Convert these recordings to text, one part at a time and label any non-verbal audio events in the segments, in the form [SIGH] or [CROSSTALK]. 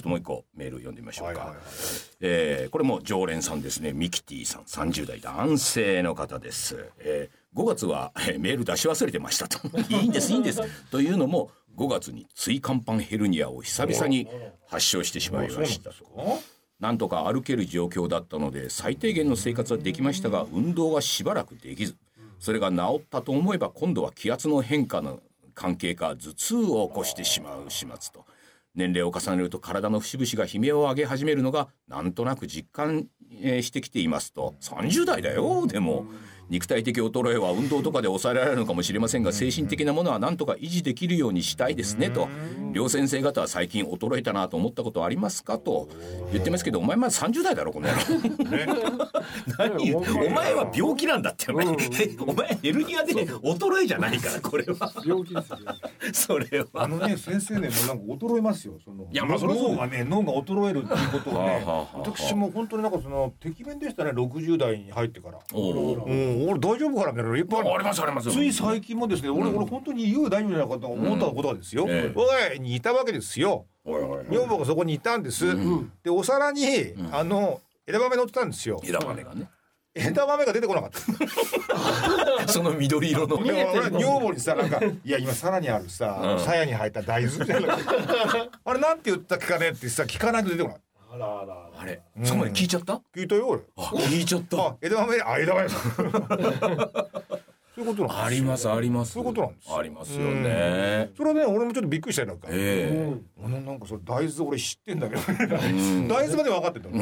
ちょっともう一個メール読んでみましょうか、はいはいはいえーこれも常連さんですね。ミキティさん。30代男性の方です、えー5月は、えーメール出し忘れてましたと。[LAUGHS] いいんですいいんです。というのも5月に椎間板ヘルニアを久々に発症してしまいましたと。なんとか歩ける状況だったので最低限の生活はできましたが運動がしばらくできずそれが治ったと思えば今度は気圧の変化の関係か頭痛を起こしてしまう始末と年齢を重ねると体の節々が悲鳴を上げ始めるのがなんとなく実感してきていますと。30代だよでも。肉体的衰えは運動とかで抑えられるのかもしれませんが精神的なものはなんとか維持できるようにしたいですねと。両先生方は最近衰えたなと思ったことはありますかと言ってますけどお前まだ30代だろこの野郎。[LAUGHS] 何お前は病気なんだってお前。お前ヘルニアで衰えじゃないからこれは。病気ですよ。それは。あのね先生ねもうなんか衰えますよ。そのいやまあそれはそう。脳がね脳が衰えるっていうことをね私も本当になんかそのてきめんでしたね60代に入ってから俺大丈夫かなみたいっぱいありますあります。つい最近もですね俺俺本当にいよいよ大丈夫じゃないかと思ったことがですよ。ええ。我にいたわけですよ。女房がそこにいたんです。でお皿にあの枝豆乗ってたんですよ。枝豆がね。枝豆が出てこなかった。[LAUGHS] その緑色の。俺俺女房にさなんか「いや今さらにあるさうん。鞘に入った大豆」みたいな。あれなんて言ったかねってさ聞かないと出てこないあらあらあら。あれそこまで聞いちゃった？聞いたよ。俺あ聞いちゃった。あ枝豆あ枝豆そういうことなんですよありますあります。そういうことなんですよ。ありますよね。それはね俺もちょっとびっくりしたよなんか。え俺なんかそれ大豆俺知ってんだけど。ん。大豆まで分かってたえ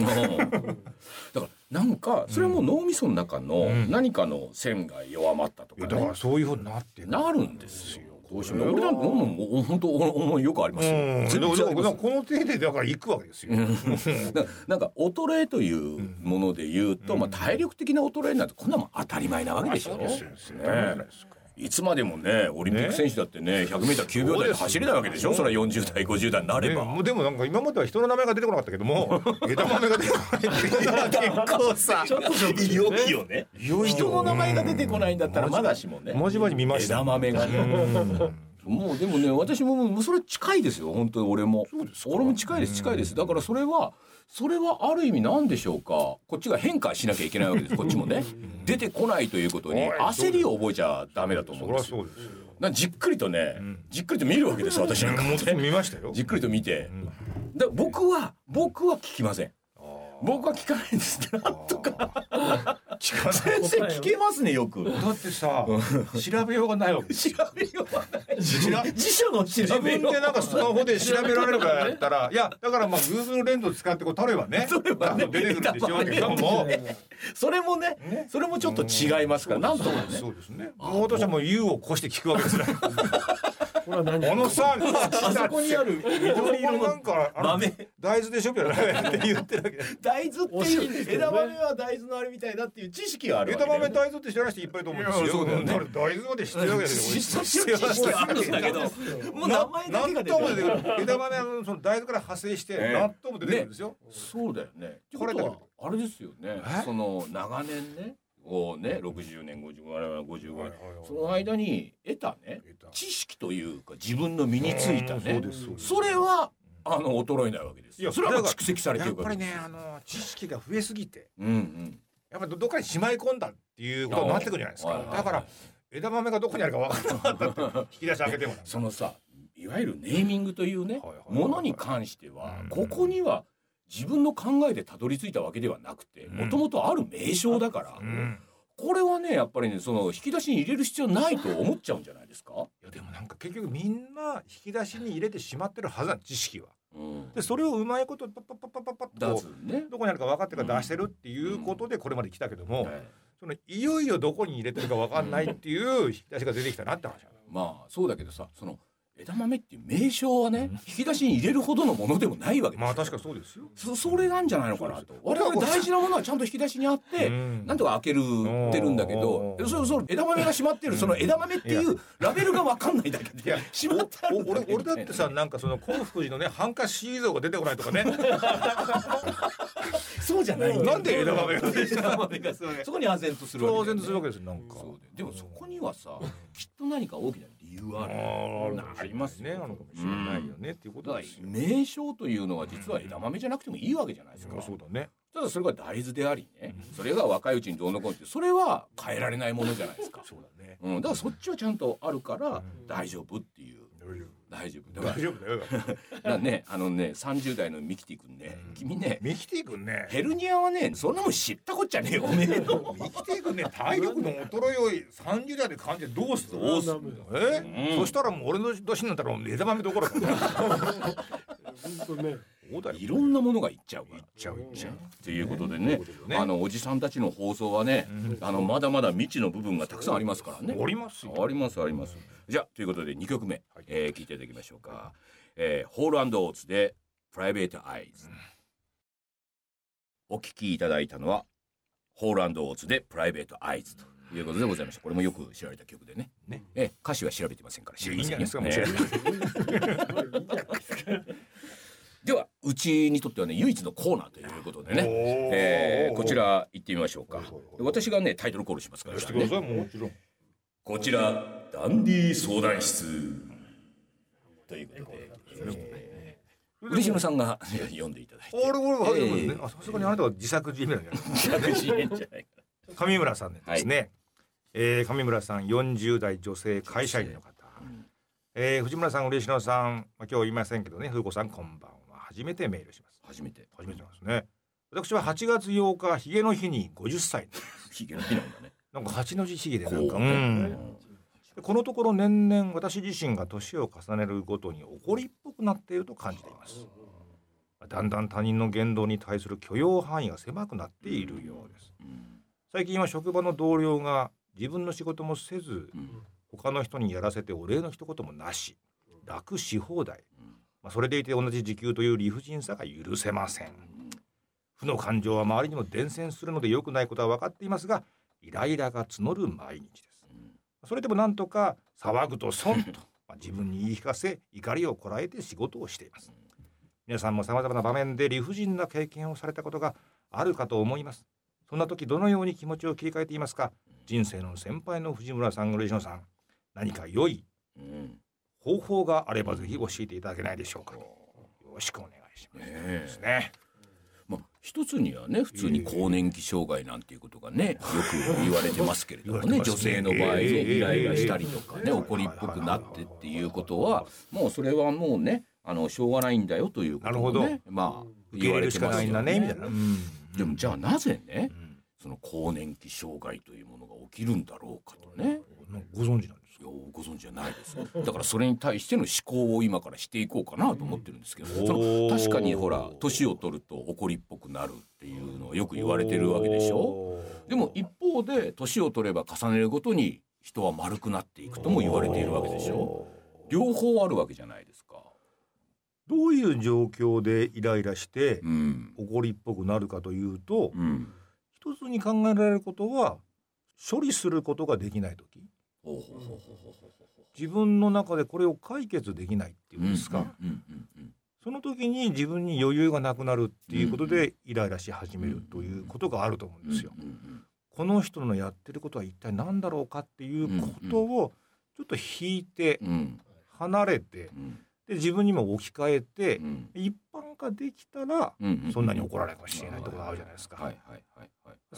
だからなんかそれはもう脳みその中のん。何かの線が弱まったとかいやだからねそういうふうになってなるんですよどうしても俺なんてもう本当思いよくあります全然この程度でだから行くわけですよ。だなんか衰えというもので言うと、まあ、体力的な衰えなんてこんなもん当たり前なわけでしょ、そうですよ。ねいつまでもねオリンピック選手だってね 100m9 秒台で走れないわけでしょ？それは40代50代になれば、ねでもなんか今までは人の名前が出てこなかったけども [LAUGHS] 枝豆が出てこないっていう。のは結構さいよいよね。人の名前が出てこないんだったらまだしもね。まじまじ見ました枝豆がねもうでもね私ももうそれ近いですよ。本当に俺も。俺も近いです近いです。だからそれはそれはある意味なんでしょうか。こっちが変化しなきゃいけないわけです。[LAUGHS] こっちもね。出てこないということに焦りを覚えちゃダメだと思うんですよ。なじっくりとね、じっくりと見るわけです私なんかももうちょっと見ましたよ。じっくりと見て、だ僕は僕は聞きません僕は聞かないんです。なんとか。聞か先生聞けますねよく。だってさ調べようがないわけ。調べようがない。調辞書の調自べよう分でなんかスマホで調べられるからやったらい。やだからまあ Google レンズを使ってこう取ればね取ればね。出てくるんでしょうけども。[LAUGHS] それもねね。それもちょっと違いますからなんともね。そうですね。もう私はもう U を越して聞くわけですねこれは何？あのさあそこにある。緑色のなんか豆大豆でしょ？みたいなって言ってるわけ。大豆っていう枝豆は大豆のあれみたいだっていう知識はある枝豆大豆って知らない人いっぱいいると思うんですよ。いやそうだよね。から大豆まで知ってるわけですよ知ってる知識はあるんだけどもう名前だけが出てる。くる。枝豆はその大豆から派生してええ。納豆も出てくるんですよ。そうだよね。これだことはあれですよね。え？その長年ね、をね、60年、55年、55はいはいはい。年、その間に得たね知識というか自分の身についたうんねそれはあの衰えないわけです。いやよ。それは蓄積されてやっぱり。ねあの知識が増えすぎてうんうん。やっぱりどっかにしまい込んだっていうことになってくるじゃないですか。はいはいはい。だから枝豆がどこにあるか分からなかったって引き出し開けてもそのさ、いわゆるネーミングというねはいはいはい、はい。ものに関してはうん、ここには自分の考えでたどり着いたわけではなくて、うんもともとある名称だから。うんこれはねやっぱりねその引き出しに入れる必要ないと思っちゃうんじゃないですか？いやでもなんか結局みんな引き出しに入れてしまってるはずなん知識はうん。でそれをうまいことパッパッパッパッパッパッだとつね。どこにあるか分かってから出してるっていうことでこれまで来たけども、はいそのいよいよどこに入れてるか分かんないっていう引き出しが出てきたなって話まあそうだけどさその枝豆っていう名称はね引き出しに入れるほどのものでもないわけですよ。まあ確かそうですよ。そそれなんじゃないのかなと。我々大事なものはちゃんと引き出しにあって。うんなんとか開けるってるんだけどうんそその枝豆が閉まってるその枝豆っていうラベルが分かんないだけでいや閉まってあるお俺俺だってさなんかその幸福寺のねハンカチ像が出てこないとかね。そうじゃないなんで枝豆が枝豆がそこに唖然とするわけ然とするわけですよなんか。でもそこにはさきっと何か大きな理言わあれーありますねあるかもしれないよねっていうことですよ。名称というのは実は枝豆じゃなくてもいいわけじゃないですか。そうだね。ただそれが大豆でありね、それが若いうちにどうのこうのってそれは変えられないものじゃないですか。そうだね。うん、だからそっちはちゃんとあるからん大丈夫って大丈夫大丈夫だよ。ら [LAUGHS] だねあのね30代のミキティ君ね、うん君ねミキティ君ね。ヘルニアはねそんなもん知ったこっちゃねえよおめえの。ミキティ君ね体力の衰えを30代で感じてどうするどうするえ、うんそしたらもう俺の年になったらもう枝豆どころかね [LAUGHS] 本当ね。いろんなものがいっちゃうから。いっちゃういっちゃうということでねあのおじさんたちの放送はね、うんあのまだまだ未知の部分がたくさんありますからね。ありますよありますあります。じゃあということで2曲目、はいえー聞いていただきましょうか。えー、ホールオーツでプライベートアイズ。お聞きいただいたのはホールオーツでプライベートアイズということでございました。これもよく知られた曲でね。ねえー歌詞は調べてませんから知りませんよいいんじゃないですか [LAUGHS] ではうちにとってはね唯一のコーナーということでね。ねえーこちら行ってみましょうか。私がねタイトルコールしますから。ね。こちらダンディ相談室。ということで、えー嬉野さんが読んでいただいて。俺俺あさすがにあなたは自作自演じゃない。自演じゃない。か上村さんですね、えー上村さん40代女性会社員の方、えー藤村さん嬉野さん、まあ、今日言いませんけどね風子さんこんばんは初めてメールします。初めて。初めてなんですね。私は8月8日ヒゲの日に50歳 [LAUGHS] ヒゲの日なんだね。なんか八の字ヒゲでなんか、うここのところ年々私自身が年を重ねるごとに怒りっぽくなっていると感じています。だんだん他人の言動に対する許容範囲が狭くなっているようです。うん。最近は職場の同僚が自分の仕事もせずうん。他の人にやらせてお礼の一言もなし。楽し放題、うんまあ、それでいて同じ時給という理不尽さが許せません。負の感情は周りにも伝染するので良くないことは分かっていますがイライラが募る毎日です。それでもなんとか騒ぐと損とまあ自分に言い聞かせ怒りをこらえて仕事をしています。皆さんも様々な場面で理不尽な経験をされたことがあるかと思います。そんな時どのように気持ちを切り替えていますか人生の先輩の藤村さん嬉野さん何か良いうん方法があればぜひ教えていただけないでしょうか。よろしくお願いします。ねえ。ですねまあ一つにはね普通に更年期障害なんていうことがねよく言われてますけれどもね [LAUGHS] 女性の場合ねええイライラしたりとかええね怒りっぽくなってっていうことはもうそれはもうねあのしょうがないんだよということをなるねまあ受け入れるしかないんだねみたいな、うん。でもじゃあなぜねうん。その更年期障害というものが起きるんだろうかとね。ご存知なんですいやご存知じゃないです [LAUGHS] だからそれに対しての思考を今からしていこうかなと思ってるんですけど、うんその確かにほら年を取ると怒りっぽくなるっていうのはよく言われてるわけでしょ？ょでも一方で年を取れば重ねるごとに人は丸くなっていくとも言われているわけでしょ？両方あるわけじゃないですか。どういう状況でイライラしてうん。怒りっぽくなるかというと、うん。一つに考えられることは処理することができない時自分の中でこれを解決できないっていうんですか、その時に自分に余裕がなくなるっていうことでイライラし始めるということがあると思うんですよ。この人のやってることは一体何だろうかっていうことをちょっと引いて離れてうん。で自分にも置き換えてうん。一般化できたらそんなに怒られないかもしれないところがあるじゃないですか。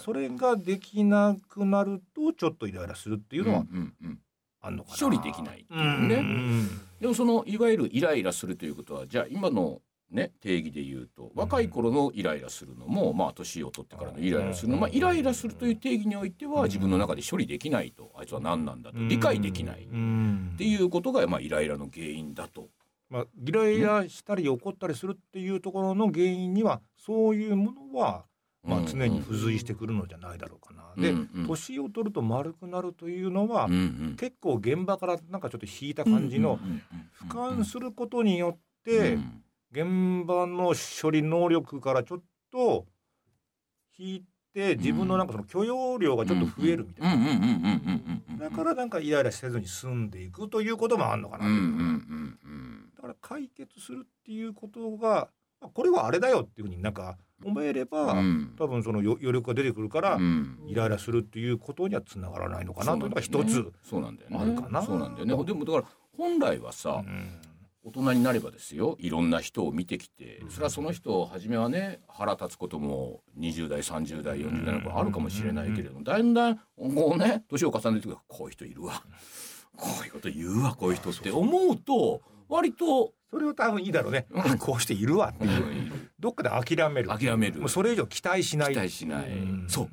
それができなくなるとちょっとイライラするっていうのはうんうんうん。あんのかな。処理できないっていううんね。うん。でもそのいわゆるイライラするということはじゃあ今のね定義で言うと若い頃のイライラするのも、まあ年を取ってからのイライラするの、まあイライラするという定義においては自分の中で処理できないと。あいつは何なんだと。理解できない。っうん。ていうことがまあイライラの原因だと。まあ、イライラしたり怒ったりするっていうところの原因にはそういうものは、まあ、常に付随してくるのじゃないだろうかな。で年を取ると丸くなるというのは、結構現場からなんかちょっと引いた感じの俯瞰することによって、うん。現場の処理能力からちょっと引いて自分のなんかその許容量がちょっと増えるみたいな。だからなんかイライラせずに済んでいくということもあるのかな。だから解決するっていうことがまあこれはあれだよっていうふうになんか思えれば、うん。多分そのよ余力が出てくるから、うん。イライラするっていうことにはつながらないのかなと。いうのが一つ。そうなんだよね。あるかな。そうなんだよね。でもだから本来はさ、うん。大人になればですよ。いろんな人を見てきてそれはその人初めはね腹立つことも20代30代40代の頃あるかもしれないけれどもだんだんこうね年を重ねてくる。こういう人いるわ。こういうこと言うわこういう人って思うと割とそれを多分いいだろうね、うん。あこうしているわ。っていう、どっかで諦める。諦める。もうそれ以上期待しない。期待しない。うん。そう。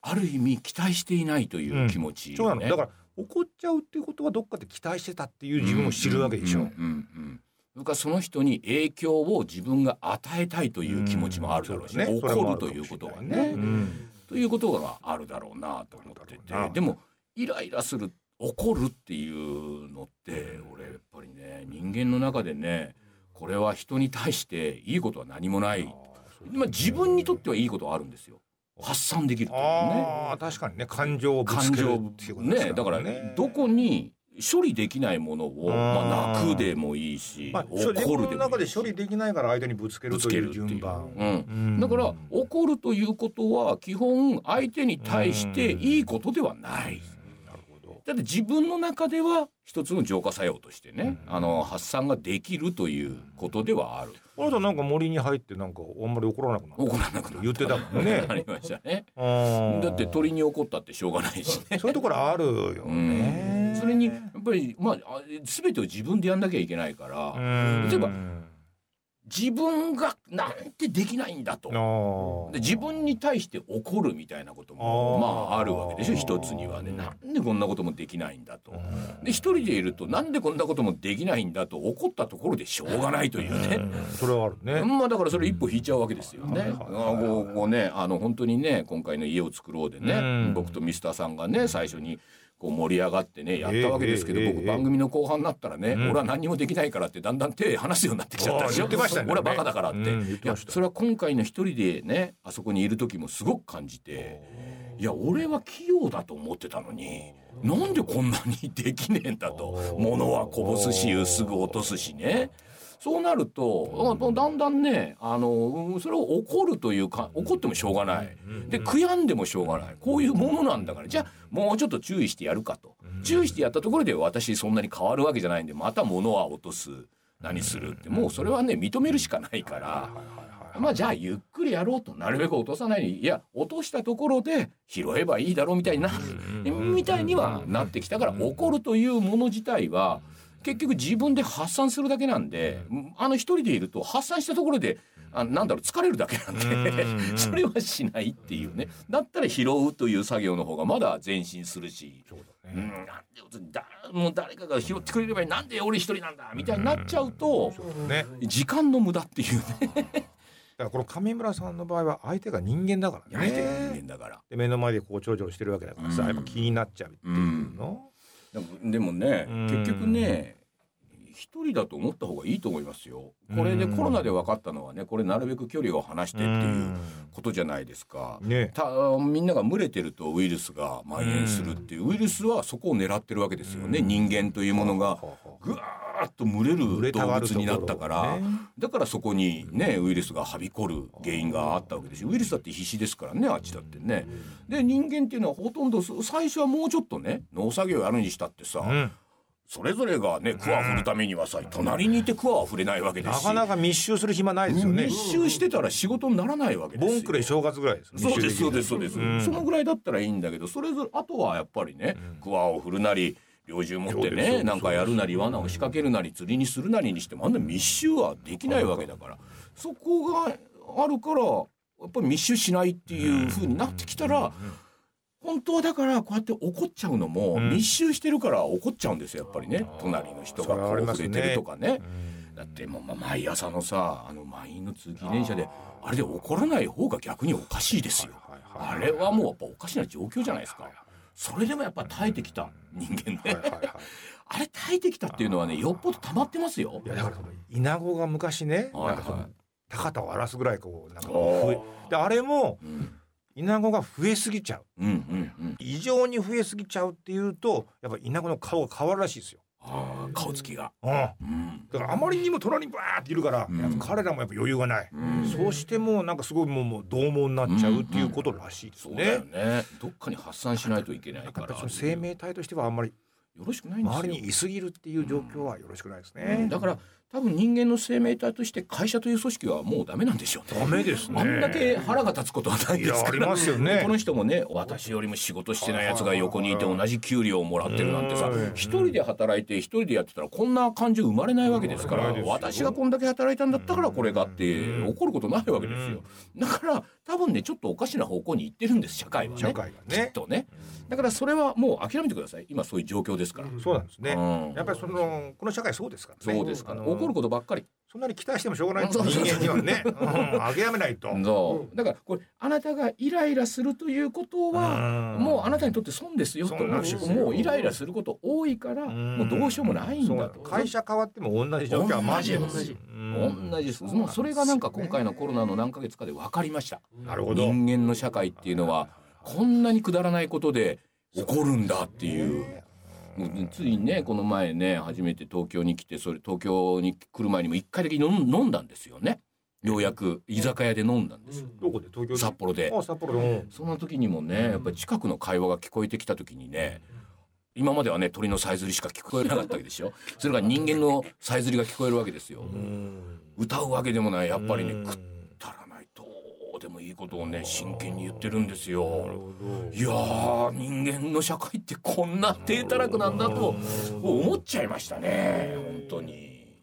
ある意味期待していないという気持ちそうなの。だから怒っちゃうっていうことはどっかで期待してたっていう自分を知るわけでしょ、うん。うん。うん。うん。それからその人に影響を自分が与えたいという気持ちもあるだろうし、ね怒るということはね、うん。ということがあるだろうなと思っててでもイライラする怒るっていうのって俺やっぱりね人間の中でねこれは人に対していいことは何もない、まあ、自分にとってはいいことはあるんですよ。発散できるというね。ああ確かにね。感情をぶつけるっていうことですね。だからどこに処理できないものを、まあ、泣くでもいいし、まあ、怒るでもいいの中で処理できないから相手にぶつけるという順番ぶつけるっていう。うん。だから怒るということは基本相手に対していいことではない。だって自分の中では一つの浄化作用としてね、あの発散ができるということではある。あなたなんか森に入ってなんかあんまり怒らなくなった。怒らなくな言ってたもんね。[LAUGHS] ありましたね。うんだって鳥に怒ったってしょうがないしね。そういうところあるよね、それにやっぱりまああ全てを自分でやんなきゃいけないから、うん。例えば自分がなんてできないんだと。あで自分に対して怒るみたいなこともまああるわけでしょ一つにはね。なんでこんなこともできないんだと。で一人でいるとなんでこんなこともできないんだと怒ったところでしょうがないというね。それはあるね、まあだからそれ一歩引いちゃうわけですよね。こうねあの本当にね今回の家を作ろうでね、うん。僕とミスターさんがね最初にこう盛り上がってねやったわけですけど、僕番組の後半になったらね、うん。俺は何にもできないからってだんだん手離すようになってきちゃったでし俺はバカだからって、いやそれは今回の一人でねあそこにいる時もすごく感じていや俺は器用だと思ってたのになんでこんなにできねえんだと。物はこぼすしすぐ落とすしね。そうなると、あだんだんね、あの、うんそれを怒るというか、怒ってもしょうがない。で、悔やんでもしょうがない。こういうものなんだから、じゃあ、もうちょっと注意してやるかと。注意してやったところで私そんなに変わるわけじゃないんで、また物は落とす。何する？って、もうそれはね、認めるしかないから。まあじゃあゆっくりやろうと。なるべく落とさないに。いや落としたところで拾えばいいだろうみたいな。みたいにはなってきたから怒るというもの自体は結局自分で発散するだけなんであの一人でいると発散したところであなんだろう疲れるだけなんでうん。[LAUGHS] それはしないっていうね。だったら拾うという作業の方がまだ前進するし。うん、なんでだもう誰かが拾ってくれればいい。なんで俺一人なんだみたいになっちゃうとね。時間の無駄っていうね。だから [LAUGHS] この上村さんの場合は相手が人間だからね。相手が人間だから。で目の前でこうちょろちょろしてるわけだからさ、うん。やっぱ気になっちゃうっていうの、でもねうん。結局ね一人だと思った方がいいと思いますよ。これでうんコロナで分かったのはねこれなるべく距離を離してっていうことじゃないですか。ね。たみんなが群れてるとウイルスが蔓延するっていうウイルスはそこを狙ってるわけですよね。人間というものがぐわーっと群れる動物になったからね。だからそこにねウイルスがはびこる原因があったわけですよ。ウイルスだって必死ですからねあっちだってね。で人間っていうのはほとんどそ最初はもうちょっとね農作業やるにしたってさ、うんそれぞれがね桑を振るためにはさ隣にいて桑は振れないわけですし。なかなか密集する暇ないですよね。密集してたら仕事にならないわけですよ。ボンクレ正月ぐらいですそうですそうですそうでです、うん。そのぐらいだったらいいんだけどそれぞれあとはやっぱりね桑を振るなり猟銃持ってねなんかやるなり罠を仕掛けるなり釣りにするなりにしてもあんな密集はできないわけだから。そこがあるからやっぱり密集しないっていう風になってきたら本当はだからこうやって怒っちゃうのもうん。密集してるから怒っちゃうんですよやっぱりね。隣の人がこ触れてるとかね。うん。だってもうま毎朝のさあの満員の通勤電車であれで怒らない方が逆におかしいですよ。あれはもうやっぱおかしな状況じゃないですか。それでもやっぱ耐えてきた人間ね。あれ耐えてきたっていうのはねよっぽど溜まってますよ。い。やだからそのイナゴが昔ね、はい高田を荒らすぐらいこうなんかであれもうんイナゴが増えすぎちゃううんうんうん。異常に増えすぎちゃうっていうとやっぱイナゴの顔が変わるらしいですよああ顔つきが。うんうんだからあまりにも隣にバーっているから、うん彼らもやっぱ余裕がない、うんそうしてもうなんかすごいもうもう獰猛になっちゃうっていうことらしいですそうね。だよね。どっかに発散しないといけないから。生命体としてはあんまりよろしくないんですよ。周りにいすぎるっていう状況はよろしくないですうねん。だから多分人間の生命体として会社という組織はもうダメなんでしょうね。ダメですね。あんだけ腹が立つことはないですから。ありますよね。この人もね私よりも仕事してないやつが横にいて同じ給料をもらってるなんてさうん一人で働いて一人でやってたらこんな感情生まれないわけですから私がこんだけ働いたんだったからこれがってうん。怒ることないわけですよ。だから多分ねちょっとおかしな方向に行ってるんです社会はね。社会がね。きっとね。だからそれはもう諦めてください。今そういう状況ですから、そうなんですね。うん。やっぱりそのこの社会そうですからね。そうですから。あの怒ることばっかり。そんなに期待してもしょうがない人間にはね、[LAUGHS] うん。諦めないと。そう。だからこれあなたがイライラするということはうん。もうあなたにとって損ですよともうイライラすること多いからもうどうしようもないんだと。会社変わっても同じ状況はマ同じ同じです。もうそれがなんか今回のコロナの何ヶ月かで分かりました。なるほど。人間の社会っていうのはこんなにくだらないことで起こるんだっていう。ついねこの前ね初めて東京に来てそれ東京に来る前にも一回だけ飲んだんですよね。ようやく居酒屋で飲んだんですよ。どこで？東京で？札幌で。あ札幌で。その時にもねやっぱり近くの会話が聞こえてきた時にね今まではね鳥のさえずりしか聞こえなかったわけでしょそれが人間のさえずりが聞こえるわけですよ。うん。歌うわけでもない。やっぱりねうん。食いいことをね真剣に言ってるんですよ。いやー人間の社会ってこんな低たらくなんだと思っちゃいましたね。本当に。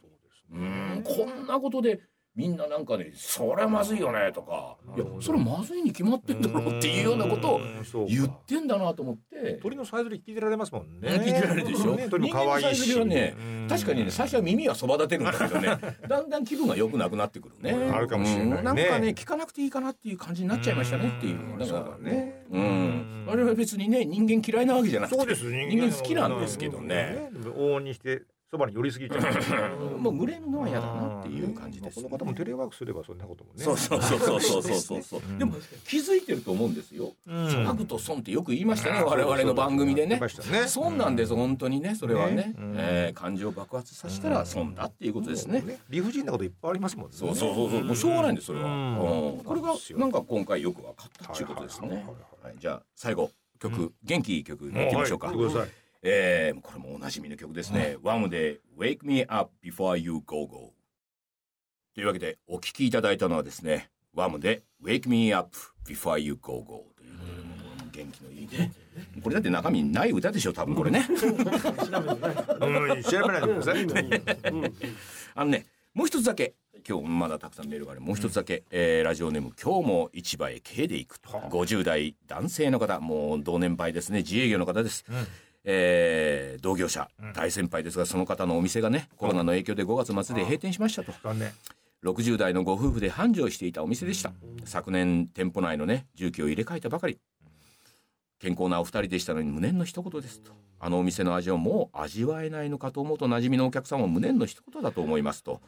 うんこんなことでみんななんかねそりゃまずいよねとか。いやそれまずいに決まってんだろうっていうようなことを言ってんだなと思って。鳥のさえずり聞いてられますもんね。聞いてられるでしょ。ね鳥も可愛いし。人間のさえずりはねうん確かにね最初は耳はそば立てるんだけどね。[LAUGHS] だんだん気分が良くなくなってくるねあるかもしれないね。うん。なんかね聞かなくていいかなっていう感じになっちゃいましたねっていうだからね。うん。我々別にね人間嫌いなわけじゃなくてそうです人間好きなんですけどね。往々にしてそばに寄りすぎちゃう。[LAUGHS] もう群れるのは嫌だなっていう感じです、この方もテレワークすればそんなこともね。そうそうそうそうそうそうそう。うん。でも気づいてると思うんですよ。うん。と損ってよく言いましたね我々の番組でね。言いましたね。損なんです本当にねそれはね。ね。うん。えー感情を爆発させたら損だっていうことですね。理不尽なこといっぱいありますもんね。そうそうそうそう。もうしょうがないんですそれは。うん。うん。これがなんか今回よく分かったっていうことですね。はいじゃあ最後曲元気いい曲いきましょうか。はい。言ってくださいえーこれもおなじみの曲ですね。ワムで Wake Me Up Before You Go Go。というわけでお聴きいただいたのはですね、ワムで Wake Me Up Before You Go Go ということで、もう元気のいいね。これだって中身ない歌でしょ、多分これね。うん調べないでください。あのね、もう一つだけ。今日まだたくさんメールがあるもう一つだけ、えーラジオネーム今日も市場へ軽で行くと50代男性の方もう同年配ですね自営業の方です、えー同業者大先輩ですがその方のお店がねコロナの影響で5月末で閉店しましたと。残念。60代のご夫婦で繁盛していたお店でした。昨年店舗内のね重機を入れ替えたばかり。健康なお二人でしたのに無念の一言ですと。あのお店の味をもう味わえないのかと思うと馴染みのお客さんも無念の一言だと思いますと。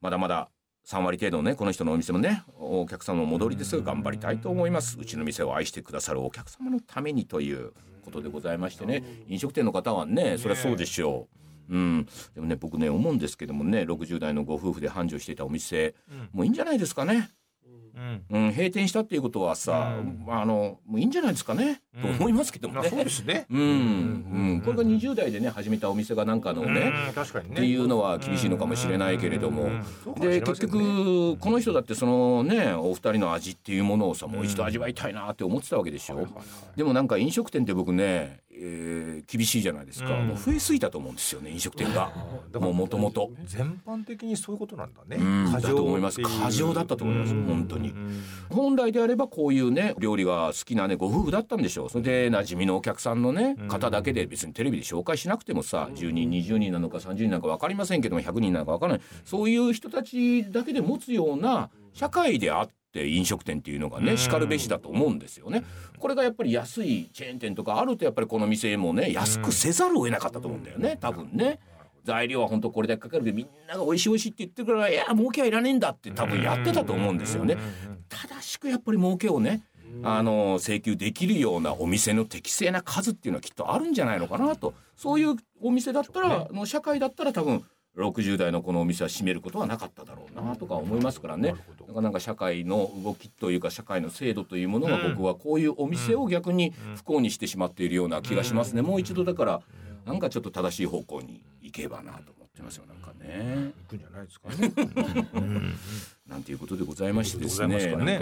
まだまだ3割程度のねこの人のお店もねお客様の戻りですが頑張りたいと思います。うちの店を愛してくださるお客様のためにということでございましてね。飲食店の方はねそれはそうでしょう。うん、でもね僕ね思うんですけどもね60代のご夫婦で繁盛していたお店、もういいんじゃないですかね、うん。うん、閉店したっていうことはさ、あのもういいんじゃないですかね、と思いますけどもね。まあそうですね。[LAUGHS] うん、うん、これが20代でね始めたお店がなんかのね、うん確かにね。っていうのは厳しいのかもしれないけれども、で結局この人だってそのねお二人の味っていうものをさもう一度味わいたいなって思ってたわけでしょ、でもなんか飲食店って僕ね、えー厳しいじゃないですか、うん。もう増えすぎたと思うんですよね飲食店が。[LAUGHS] もうもともと。全般的にそういうことなんだね。うん過剰だと思います。過剰だったと思いますうん。本当に。うん本来であればこういうね料理が好きなねご夫婦だったんでしょう。それで馴染みのお客さんのね方だけで別にテレビで紹介しなくてもさ10人20人なのか30人なのか分かりませんけども100人なのか分からない。そういう人たちだけで持つような社会であって飲食店っていうのがねしかるべしだと思うんですよね。これがやっぱり安いチェーン店とかあるとやっぱりこの店もね安くせざるを得なかったと思うんだよね多分ね。材料は本当これだけかかるけどみんなが美味しい美味しいって言ってるからいや儲けはいらねえんだって多分やってたと思うんですよね。正しくやっぱり儲けをねあの請求できるようなお店の適正な数っていうのはきっとあるんじゃないのかなと。そういうお店だったら、の社会だったら多分60代のこのお店は閉めることはなかっただろうなとか思いますからね。なかなか社会の動きというか社会の制度というものが僕はこういうお店を逆に不幸にしてしまっているような気がしますね。もう一度だからなんかちょっと正しい方向に行けばなと思ってますよなんかね。行くんじゃないですかね。なんていうことでございましてですね。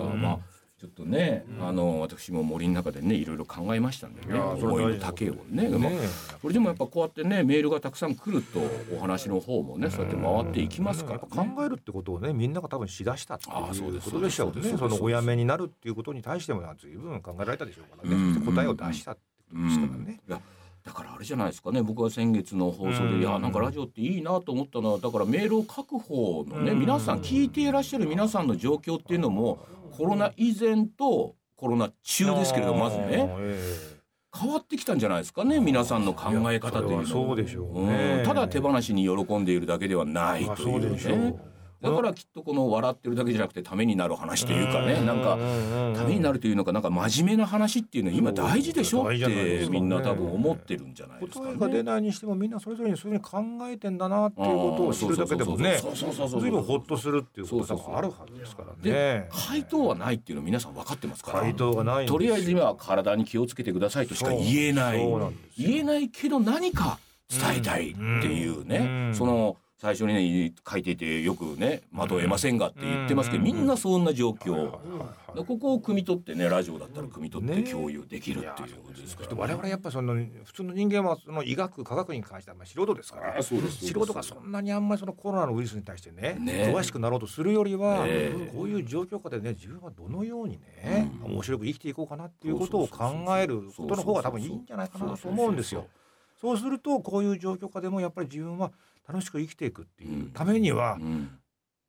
ということねなんあちょっとね、あの私も森の中でねいろいろ考えましたんでね思いの丈をね。まあねこれでもやっぱこうやってねメールがたくさん来るとお話の方もねそうやって回っていきますから、ね、考えるってことをねみんなが多分しだしたっていうあーそうですことでしょうね。そのお辞めになるっていうことに対しても随分考えられたでしょうからね、うん。答えを出したってことですからね。いやだからあれじゃないですかね。僕は先月の放送で、うん。いやなんかラジオっていいなと思ったのはだからメールを書く方のね、うん。皆さん聞いていらっしゃる皆さんの状況っていうのもコロナ以前とコロナ中ですけれどまずね。え変わってきたんじゃないですかね皆さんの考え方というのはそうでしょうね。うん。ただ手放しに喜んでいるだけではないというね。だからきっとこの笑ってるだけじゃなくてためになる話というかねなんかためになるというのかなんか真面目な話っていうのは今大事でしょってみんな多分思ってるんじゃないですか答えが出ね。ないにしてもみんなそれぞれにそういうふうに考えてんだなっていうことを知るだけでもね随分ほっとするっていうことがあるはずですからでね。回答はないっていうの皆さん分かってますから。回答がないとりあえず今は体に気をつけてくださいとしか言えない。言えないけど何か伝えたいっていうね、うん。その最初にね書いていてよくね惑えませんがって言ってますけど、うんみんなそんな状況、ここを汲み取ってねラジオだったら汲み取ってね共有できるっていうことですから、ね、我々やっぱその普通の人間はその医学科学に関してはまあ素人ですから素人がそんなにあんまりそのコロナのウイルスに対してねね詳しくなろうとするよりは、ねこういう状況下でね自分はどのようにね、面白く生きていこうかなっていうことを考えることの方が多分いいんじゃないかなと思うんですよ。そうするとこういう状況下でもやっぱり自分は楽しく生きていくっていうためにはうん。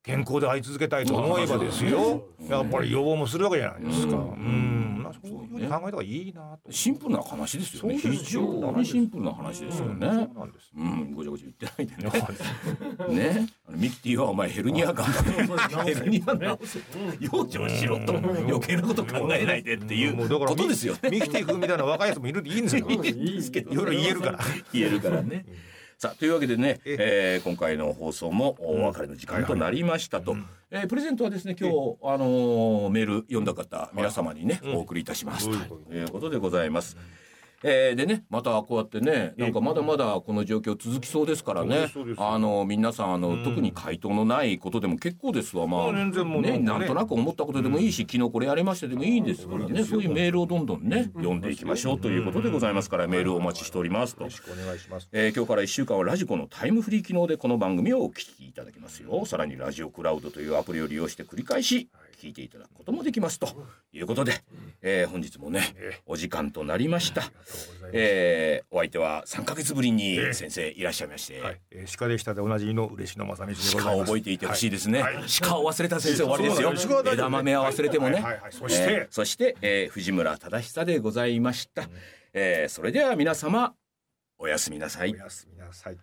健康で会い続けたいと思えばですよ。うん。やっぱり予防もするわけじゃないですか。ううん。そういうふうに考えた方がいいなと。シンプルな話ですよね。非常にシンプルな話ですよね、うん。そうなんです。うん、ごちゃごちゃ言ってないでね。ね、ミキティはお前ヘルニアがヘルニア直せ。養生しろと。余計なこと考えないでっていうことですよね。ミキティ君みたいな若いやつもいるんでいいんですよ。いいですけど。いろいろ言えるから。言えるからね。さあというわけでね、ええ。ー今回の放送もお別れの時間となりましたと、えープレゼントはですね今日、あのーメール読んだ方皆様にね、お送りいたします。うん。ということでございます。えーでねまたこうやってねなんかまだまだこの状況続きそうですからね。あの皆さんあの、特に回答のないことでも結構ですわまあ。ねなんかね。なんとなく思ったことでもいいし、昨日これやりましたでもいいんですからね。そういうメールをどんどんね、読んでいきましょうということでございますからメールをお待ちしておりますと。よろ。しくお願いします。えー今日から1週間はラジコのタイムフリー機能でこの番組をお聞きいただけますよ。さらにラジオクラウドというアプリを利用して繰り返し聞いていただくこともできますということで、えー本日もねお時間となりました、えーお相手は3ヶ月ぶりに先生いらっしゃいまして、はい、えー鹿でしたでおなじみの嬉野正道でございます。鹿を覚えていてほしいですね、はい。はい。鹿を忘れた先生終わりですよ。枝豆は忘れてもね、そして。えーそして、えー藤村忠久でございました、えーそれでは皆様おやすみなさい。おやすみなさい。